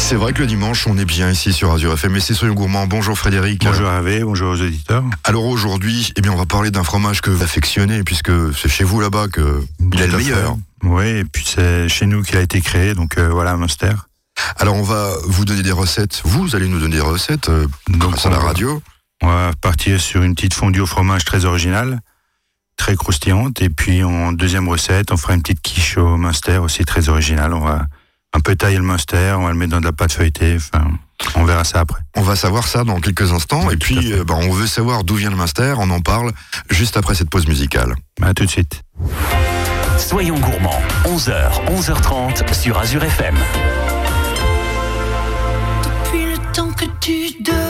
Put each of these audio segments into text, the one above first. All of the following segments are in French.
C'est vrai que le dimanche, on est bien ici sur Azure FM et c'est Soyons Gourmands. Bonjour Frédéric. Bonjour Hervé, bonjour aux auditeurs. Alors aujourd'hui, eh bien, on va parler d'un fromage que vous affectionnez puisque c'est chez vous là-bas que il est le meilleur. Oui, et puis c'est chez nous qu'il a été créé, donc euh, voilà, Munster. Alors on va vous donner des recettes. Vous allez nous donner des recettes euh, Donc, grâce à la radio. On va partir sur une petite fondue au fromage très originale, très croustillante. Et puis en deuxième recette, on fera une petite quiche au Munster aussi très originale. On va un peu tailler le Munster, on va le mettre dans de la pâte feuilletée. Enfin, on verra ça après. On va savoir ça dans quelques instants. Oui, et puis, euh, bah, on veut savoir d'où vient le Munster. On en parle juste après cette pause musicale. À tout de suite. Soyons gourmands, 11h, 11h30 sur Azure FM. Depuis le temps que tu dors,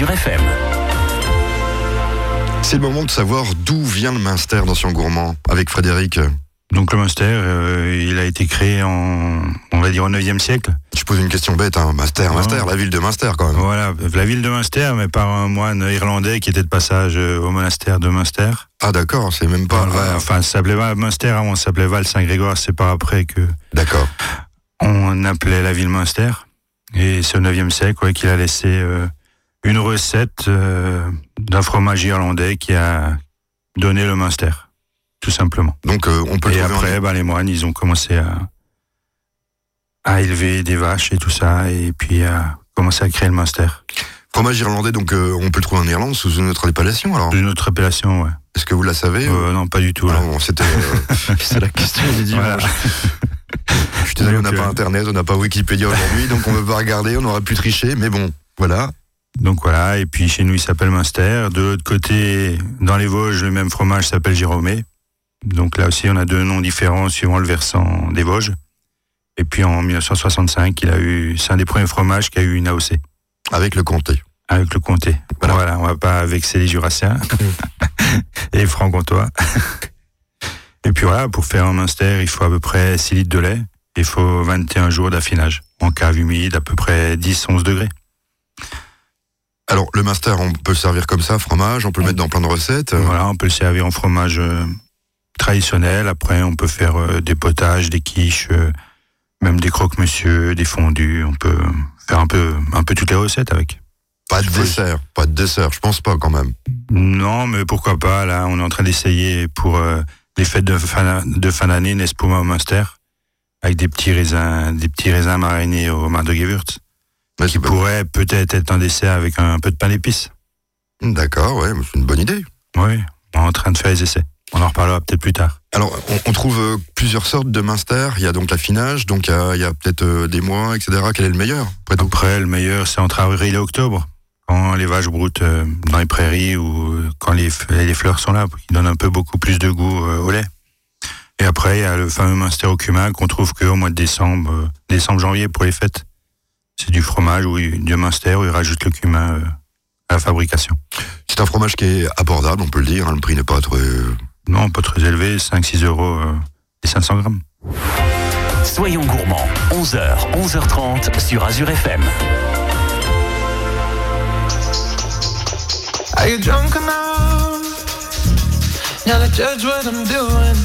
Azure FM. C'est le moment de savoir d'où vient le Minster dans Sion Gourmand avec Frédéric. Donc le Munster, euh, il a été créé en, on va dire, au 9e siècle. Je pose une question bête, hein. Munster. Munster, la ville de Munster quand même. Voilà, la ville de Munster, mais par un moine irlandais qui était de passage euh, au monastère de Munster. Ah d'accord, c'est même pas... Voilà, enfin, ça s'appelait Munster avant, ça s'appelait Val-Saint-Grégoire, c'est par après que D'accord. on appelait la ville Munster. Et c'est au 9e siècle ouais, qu'il a laissé euh, une recette euh, d'un fromage irlandais qui a donné le Munster, tout simplement. Donc euh, on peut Et le trouver en- après, bah, les moines, ils ont commencé à, à élever des vaches et tout ça, et puis à commencer à créer le Munster. Fromage irlandais, donc euh, on peut le trouver en Irlande sous une autre appellation alors? Une autre appellation, ouais. Est-ce que vous la savez Euh, non, pas du tout. Ah non, c'était euh, c'est la question du dimanche. Voilà. Je suis désolé, on n'a pas internet, on n'a pas Wikipédia aujourd'hui, donc on ne peut pas regarder, on aurait pu tricher, mais bon, voilà. Donc voilà, et puis chez nous, il s'appelle Munster. De l'autre côté, dans les Vosges, le même fromage s'appelle Jérôme. Donc là aussi, on a deux noms différents suivant le versant des Vosges. Et puis en 1965, il a eu, c'est un des premiers fromages qui a eu une AOC Avec le comté. avec le comté. Voilà. Voilà, on va pas vexer les Jurassiens et les Franc-Comtois. et puis voilà, pour faire un Munster, il faut à peu près 6 litres de lait. Il faut 21 jours d'affinage en cave humide, à peu près 10-11 degrés. Alors, le Munster, on peut le servir comme ça, fromage, on peut le mettre dans plein de recettes. Voilà, on peut le servir en fromage euh, traditionnel. Après, on peut faire euh, des potages, des quiches, euh, même des croque-monsieur, des fondus. On peut faire un peu, un peu toutes les recettes avec. Pas de dessert, pas de dessert, je pense pas quand même. Non, mais pourquoi pas Là, on est en train d'essayer pour les fêtes de fin, de fin d'année, une espuma au Munster, avec des petits raisins, des petits raisins marinés au mar de Gewürz, qui c'est pas- pourrait peut-être être un dessert avec un, peu de pain d'épices. D'accord, ouais, c'est une bonne idée. Oui, on est en train de faire les essais. On en reparlera peut-être plus tard. Alors, on, on trouve euh, plusieurs sortes de Munster. Il y a donc l'affinage, donc il y a, il y a peut-être euh, des mois, etc. Quel est le meilleur après Après, le meilleur, c'est entre avril et octobre. Quand les vaches broutent euh, dans les prairies ou euh, quand les, les fleurs sont là, qui donnent un peu beaucoup plus de goût euh, au lait. Et après, il y a le fameux Munster au cumin qu'on trouve qu'au mois de décembre, euh, décembre-janvier pour les fêtes. C'est du fromage ou du Munster où ils rajoutent le cumin euh, à la fabrication. C'est un fromage qui est abordable, on peut le dire. hein, le prix n'est pas très. Non, pas très élevé, 5-6 euros euh, et 500 grammes. Soyons gourmands, 11h, 11h30 sur Azure FM. Are you drunk enough? Now to judge what I'm doing?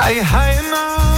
Are you high enough?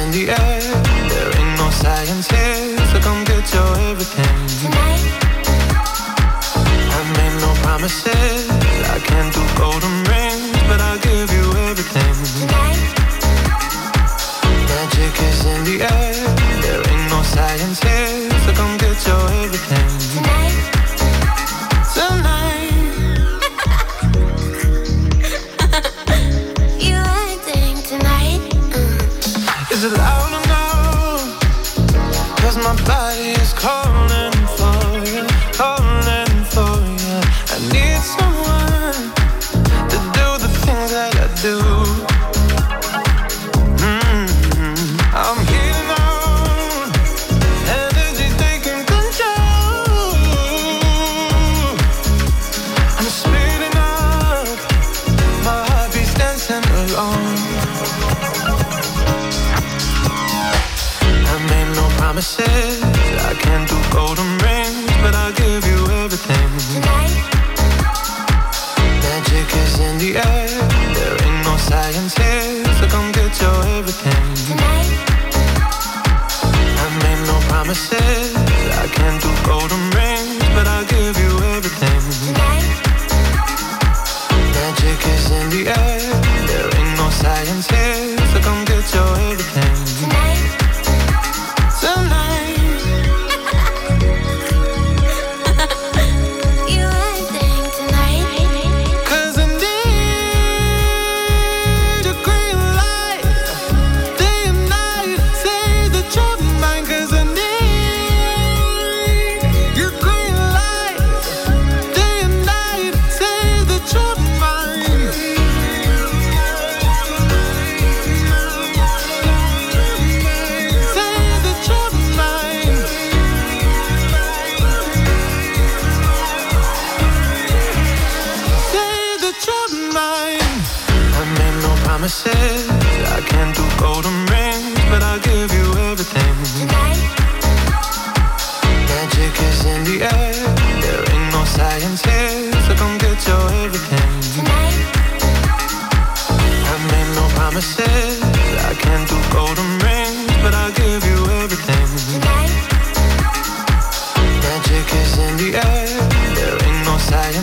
in the air. There ain't no science here, so come get your everything. Tonight. I made no promises. I can't do golden rings,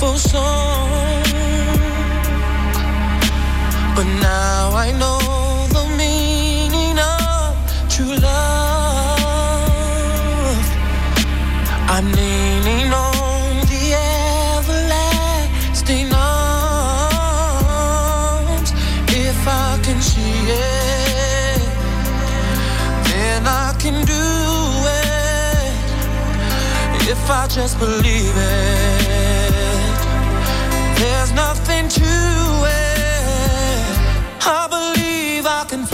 for song, But now I know the meaning of true love. I'm leaning on the everlasting arms. If I can see it, then I can do it. If I just believe it. There's nothing to it. I believe I can.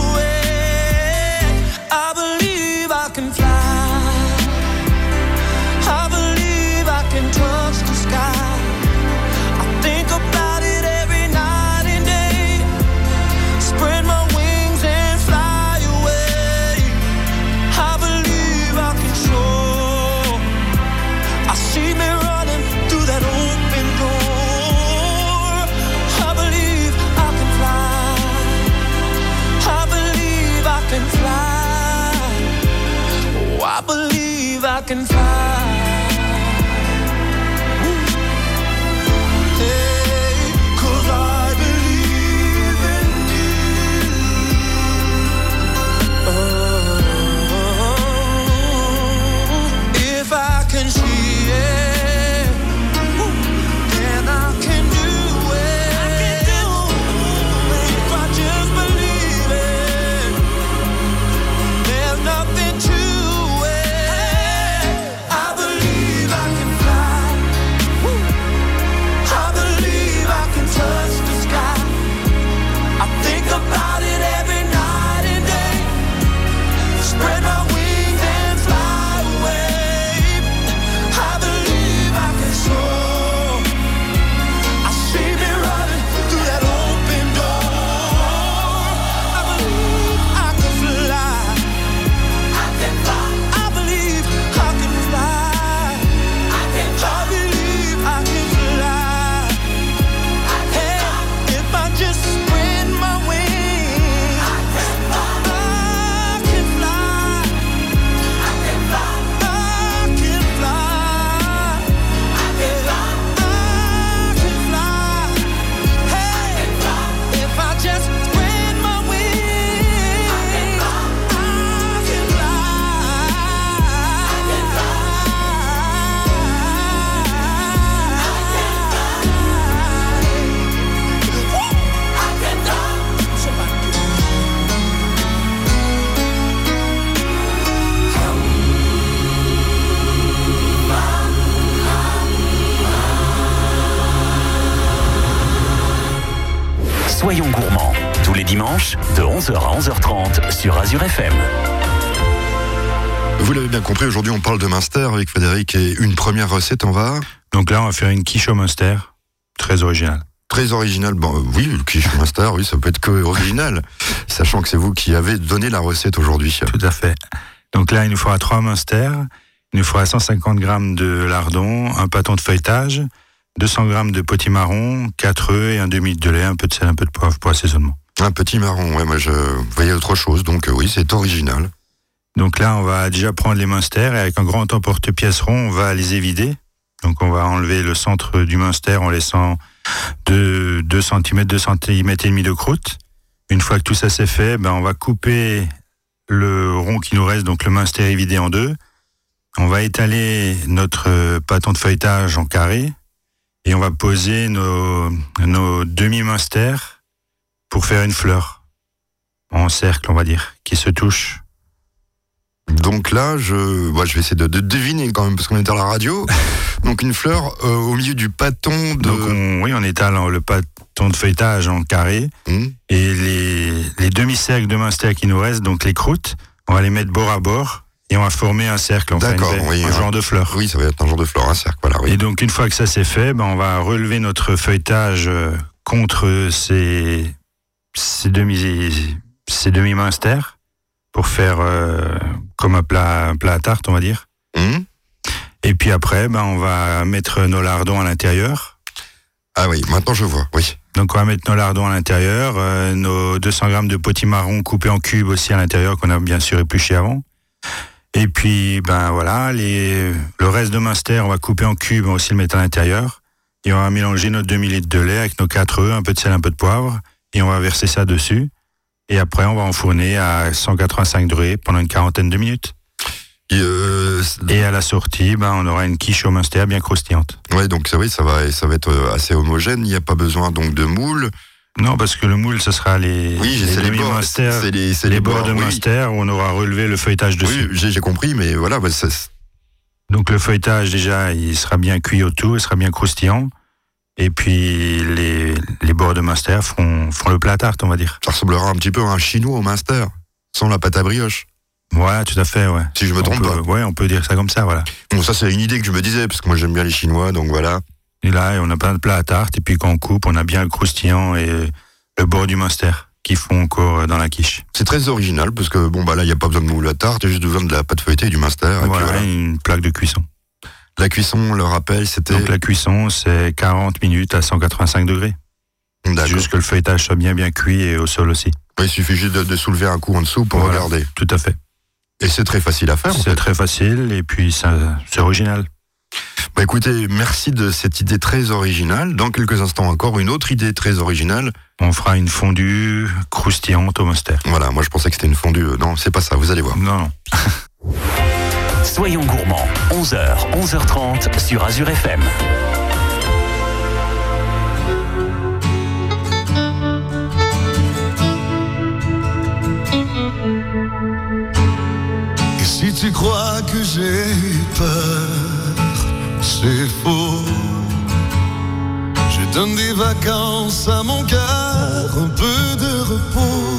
dimanches, de 11h à 11h30 sur Azure FM. Vous l'avez bien compris, aujourd'hui on parle de Munster avec Frédéric et une première recette, on va Donc là, on va faire une quiche au Munster, très originale. Très original. Bon, euh, oui, le quiche Munster, oui, ça peut être que original, sachant que c'est vous qui avez donné la recette aujourd'hui. Tout à fait. Donc là, il nous faudra trois Munster, il nous faudra 150 grammes de lardon, un pâton de feuilletage, 200 grammes de potimarron, 4 œufs et un demi de lait, un peu de sel, un peu de poivre pour assaisonnement. Un petit marron, ouais, moi je voyais autre chose, donc euh, oui, c'est original. Donc là, on va déjà prendre les Munster et avec un grand emporte-pièce rond, on va les évider. Donc on va enlever le centre du Munster en laissant 2, 2 cm, 2 cm et demi de croûte. Une fois que tout ça c'est fait, ben on va couper le rond qui nous reste, donc le Munster évidé en deux. On va étaler notre euh, pâton de feuilletage en carré et on va poser nos, nos demi-Munster pour faire une fleur en cercle, on va dire, qui se touche. Donc là, je, bah, je vais essayer de, de deviner quand même, parce qu'on est à la radio. Donc une fleur euh, au milieu du pâton de... Donc on, oui, on étale en- le pâton de feuilletage en carré Hmm. et les, les demi-cercles de Munster qui nous restent, donc les croûtes, on va les mettre bord à bord et on va former un cercle, enfin une- oui, un genre de fleur. Oui, ça va être un genre de fleur, un cercle, voilà, oui. Et donc une fois que ça c'est fait, ben, on va relever notre feuilletage euh, contre ces, ces demi ces demi pour faire euh, comme un plat, un plat à tarte, on va dire. Hmm. Et puis après, ben, on va mettre nos lardons à l'intérieur. Ah oui, maintenant je vois, oui. Donc on va mettre nos lardons à l'intérieur, euh, nos 200 grammes de potimarron coupés en cubes aussi à l'intérieur qu'on a bien sûr épluché avant. Et puis ben voilà, les, le reste de Munster on va couper en cubes, on va aussi le mettre à l'intérieur. Et on va mélanger notre demi litre de lait avec nos 4 œufs, un peu de sel, un peu de poivre, et on va verser ça dessus. Et après on va enfourner à 185 degrés pendant une quarantaine de minutes. Et, euh, Et à la sortie, ben on aura une quiche au Munster bien croustillante. ouais, donc ça, oui, ça va, ça va être euh, assez homogène. Il n'y a pas besoin donc de moule. Non, parce que le moule, ce sera les, Oui, les c'est les bords. les, c'est les bords de oui. Munster où on aura relevé le feuilletage dessus. Oui, j'ai compris, mais voilà, bah, ça- Donc le feuilletage déjà, il sera bien cuit autour, il sera bien croustillant. Et puis les, les bords de Munster feront le plat à tarte, on va dire. ça ressemblera un petit peu à un chinois au Munster, sans la pâte à brioche, Voilà, tout à fait, ouais. si je me On trompe peut, pas. ouais, on peut dire ça comme ça, voilà. Bon, ça c'est une idée que je me disais, parce que moi j'aime bien les chinois, donc voilà. Et là, on a plein de plats à tarte, et puis quand on coupe, on a bien le croustillant et le bord du Munster qui font encore dans la quiche. C'est très original, parce que bon, bah là, il n'y a pas besoin de moule à tarte, il y a juste besoin de la pâte feuilletée et du Munster. et puis Voilà, voilà. une plaque de cuisson. La cuisson, le rappel, c'était. Donc la cuisson, c'est 40 minutes à 185 degrés. Juste que le feuilletage soit bien bien cuit et au sol aussi. Il suffit juste de, de soulever un coup en dessous pour Voilà. regarder. Tout à fait. Et c'est très facile à faire. en C'est fait. très facile et puis ça, c'est original. Bah écoutez, merci de cette idée très originale. Dans quelques instants encore, une autre idée très originale. On fera une fondue croustillante au Munster. Voilà, moi je pensais que c'était une fondue. Euh, Non, c'est pas ça, vous allez voir. Non, non. Soyons gourmands, 11h, 11h30 sur Azure FM. Donne des vacances à mon cœur, un peu de repos.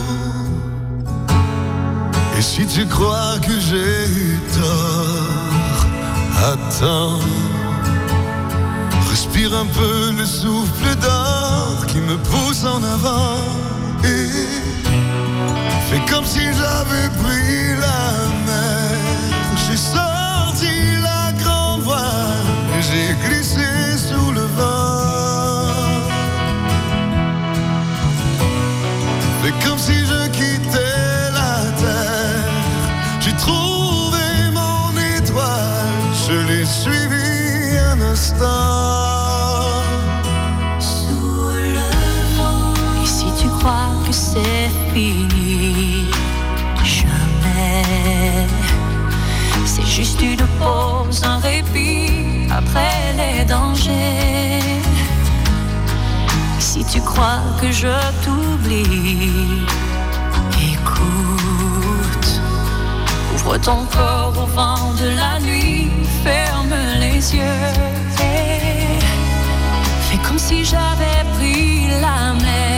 Et si tu crois que j'ai eu tort, attends. Respire un peu le souffle d'or qui me pousse en avant. Et Fais comme si j'avais pris la crois que je t'oublie, écoute. Ouvre ton corps au vent de la nuit, ferme les yeux. et Fais comme si j'avais pris la mer.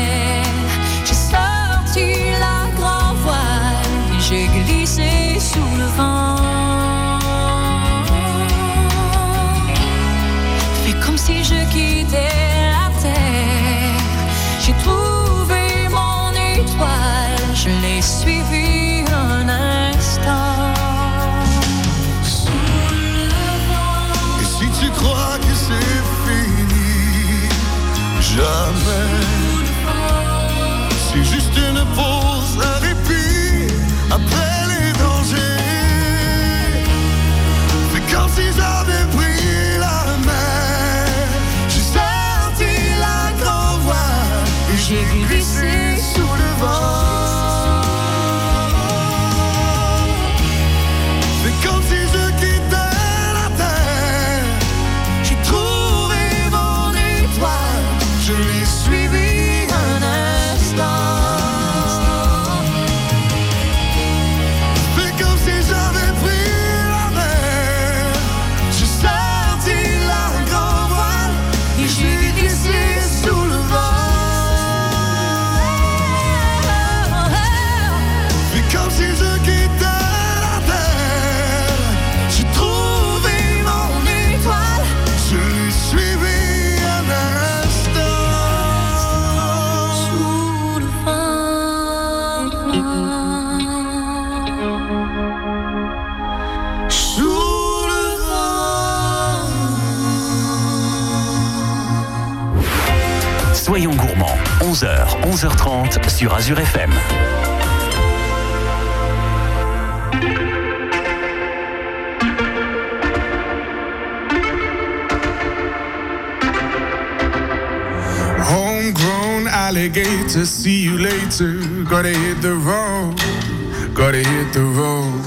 11h, 11h30 sur Azure FM. Homegrown alligator, see you later. Gotta hit the road, gotta hit the road.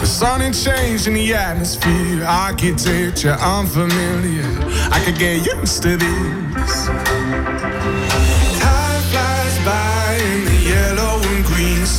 The sun ain't changed in the atmosphere, architecture unfamiliar. I could get used to this.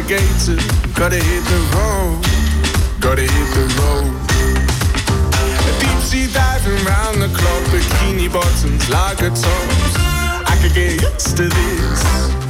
equator. Gotta hit the road, gotta hit the road. Deep sea diving round the clock, bikini bottoms, lager tops. I could get used to this.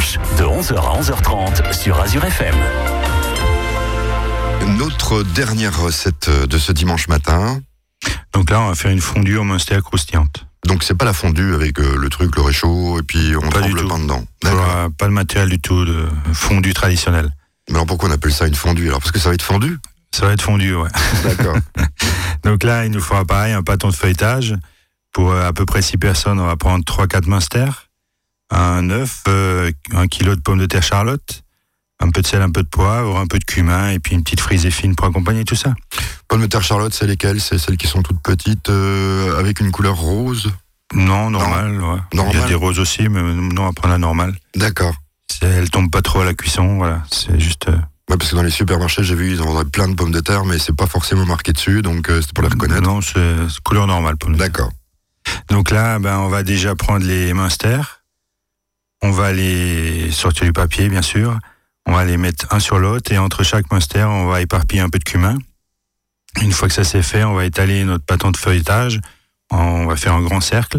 De 11h à 11h30 sur Azure FM. Notre dernière recette de ce dimanche matin. Donc là, on va faire une fondue au Munster croustillante. Donc c'est pas la fondue avec euh, le truc, le réchaud, et puis on Pas trempe le pain dedans. Pas, pas le matériel du tout de fondue traditionnelle. Mais alors pourquoi on appelle ça une fondue Alors? Parce que ça va être fondu Ça va être fondu, ouais. D'accord. Donc là, il nous faudra pareil un pâton de feuilletage. Pour euh, à peu près 6 personnes, on va prendre 3-4 Munster, un œuf, euh, un kilo de pommes de terre charlotte, un peu de sel, un peu de poivre, un peu de cumin et puis une petite frisée fine pour accompagner tout ça. Pommes de terre Charlotte, c'est lesquelles? C'est celles qui sont toutes petites euh, avec une couleur rose? Non, normal, ouais. Il y a Normal. des roses aussi, mais non, prendre la normale. D'accord. C'est- Elle tombe pas trop à la cuisson, voilà. C'est juste. euh, Ouais, parce que dans les supermarchés, j'ai vu, ils en vendraient plein de pommes de terre, mais c'est pas forcément marqué dessus, donc euh, c'était pour les reconnaître. Non, c'est c'est couleur normale. D'accord. Donc là, ben, on va déjà prendre les Munster. On va les sortir du papier, bien sûr. On va les mettre un sur l'autre et entre chaque Munster, on va éparpiller un peu de cumin. Une fois que ça c'est fait, on va étaler notre pâton de feuilletage. On va faire un grand cercle.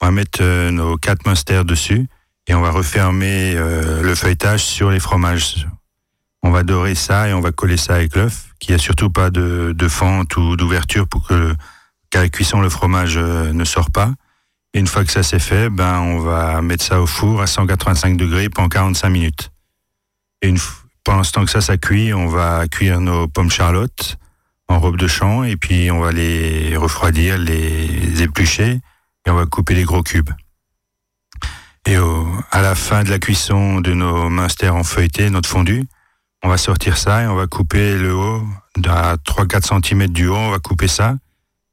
On va mettre euh, nos quatre Munster dessus et on va refermer euh, le feuilletage sur les fromages. On va dorer ça et on va coller ça avec l'œuf, qu'il n'y a surtout pas de, de fente ou d'ouverture pour que qu'à la cuisson le fromage euh, ne sort pas. Une fois que ça c'est fait, ben on va mettre ça au four à 185 degrés pendant 45 minutes. Pendant ce temps que ça ça cuit, on va cuire nos pommes charlotte en robe de champ et puis on va les refroidir, les éplucher et on va couper les gros cubes. Et à la fin de la cuisson de nos Munster en feuilleté, notre fondu, on va sortir ça et on va couper le haut à 3-4 cm du haut, on va couper ça.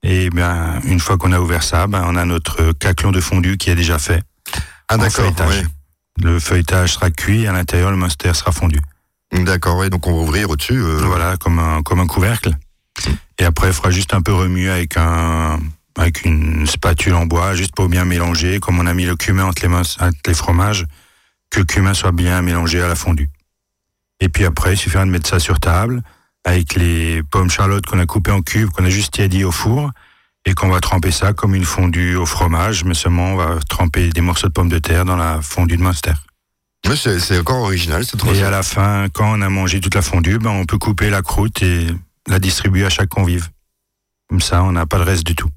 Et bien, une fois qu'on a ouvert ça, ben, on a notre caclon de fondu qui est déjà fait. Ah d'accord. Le feuilletage sera cuit, à l'intérieur, le Munster sera fondu. D'accord, ouais, donc on va ouvrir au-dessus. euh, Voilà, comme un, comme un couvercle. Et après, il fera juste un peu remuer avec un, avec une spatule en bois, juste pour bien mélanger, comme on a mis le cumin entre les, entre les fromages, que le cumin soit bien mélangé à la fondue. Et puis après, il suffira de mettre ça sur table, avec les pommes charlotte qu'on a coupées en cubes, qu'on a juste tiédi au four, et qu'on va tremper ça comme une fondue au fromage, mais seulement on va tremper des morceaux de pommes de terre dans la fondue de Munster. ouais, c'est encore original, c'est trop Et à la fin, quand on a mangé toute la fondue, ben, on peut couper la croûte et la distribuer à chaque convive. Comme ça, on n'a pas le reste du tout.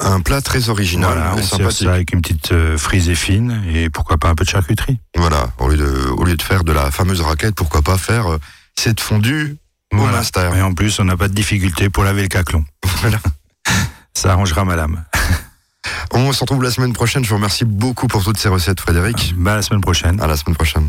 Un plat très original voilà, on sert ça avec une petite euh, frisée fine et pourquoi pas un peu de charcuterie. Voilà, au lieu, de, au lieu de faire de la fameuse raquette, pourquoi pas faire euh, cette fondue au Voilà. Munster. Et en plus, on n'a pas de difficulté pour laver le caclon. Voilà. Ça arrangera madame. On se retrouve la semaine prochaine. Je vous remercie beaucoup pour toutes ces recettes, Frédéric. Bah, à la semaine prochaine. À la semaine prochaine.